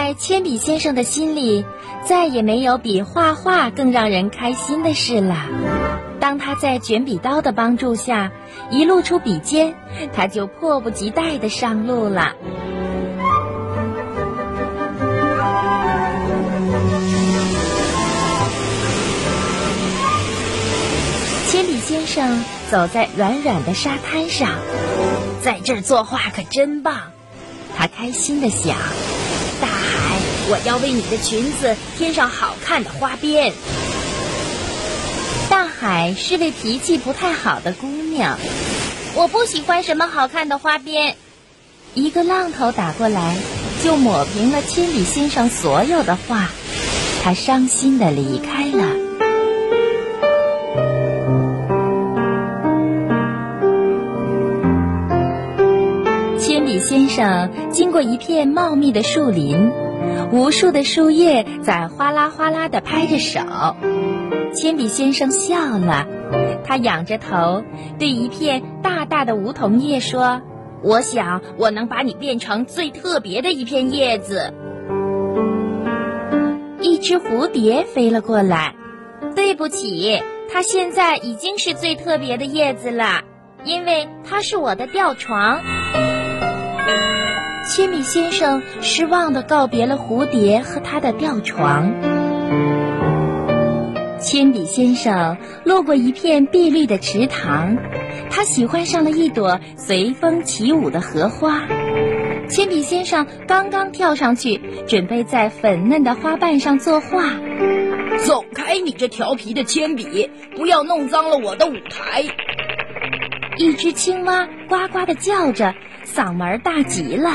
在铅笔先生的心里再也没有比画画更让人开心的事了。当他在卷笔刀的帮助下一露出笔尖，他就迫不及待地上路了。铅笔先生走在软软的沙滩上，在这儿作画可真棒。他开心的想：“，我要为你的裙子添上好看的花边。”大海是位脾气不太好的姑娘，我不喜欢什么好看的花边。一个浪头打过来，就抹平了铅笔先生所有的画，他伤心的离开了。铅笔先生经过一片茂密的树林，无数的树叶在哗啦哗啦地拍着手。铅笔先生笑了，他仰着头，对一片大大的梧桐叶说：“我想我能把你变成最特别的一片叶子。”一只蝴蝶飞了过来，对不起，它现在已经是最特别的叶子了，因为它是我的吊床。铅笔先生失望地告别了蝴蝶和他的吊床。铅笔先生路过一片碧绿的池塘，他喜欢上了一朵随风起舞的荷花。铅笔先生刚刚跳上去，准备在粉嫩的花瓣上作画。走开，你这调皮的铅笔，不要弄脏了我的舞台！一只青蛙呱呱地叫着，嗓门大极了。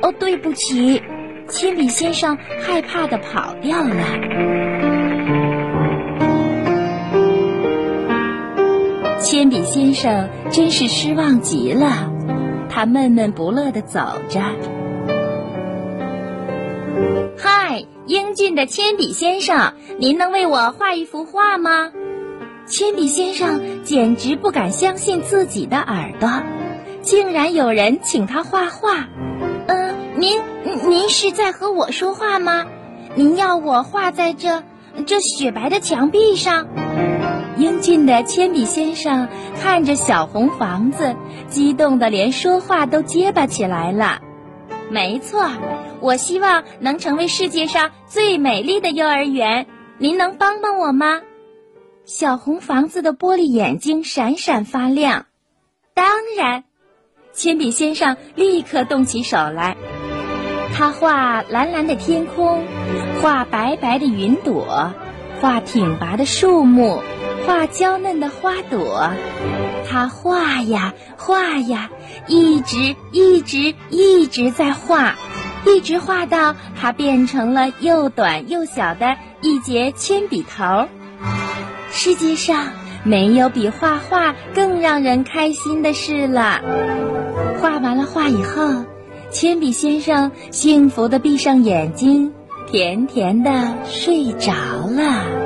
哦，对不起，铅笔先生害怕的跑掉了。铅笔先生真是失望极了，他闷闷不乐的走着。嗨，英俊的铅笔先生，您能为我画一幅画吗？铅笔先生简直不敢相信自己的耳朵，竟然有人请他画画。嗯，您您是在和我说话吗？您要我画在这这雪白的墙壁上？英俊的铅笔先生看着小红房子，激动的连说话都结巴起来了。没错，我希望能成为世界上最美丽的幼儿园。您能帮帮我吗？小红房子的玻璃眼睛闪闪发亮。当然，铅笔先生立刻动起手来。他画蓝蓝的天空，画白白的云朵，画挺拔的树木。画娇嫩的花朵，他画呀画呀，一直一直一直在画，一直画到它变成了又短又小的一节铅笔头。世界上没有比画画更让人开心的事了。画完了画以后，铅笔先生幸福的闭上眼睛，甜甜的睡着了。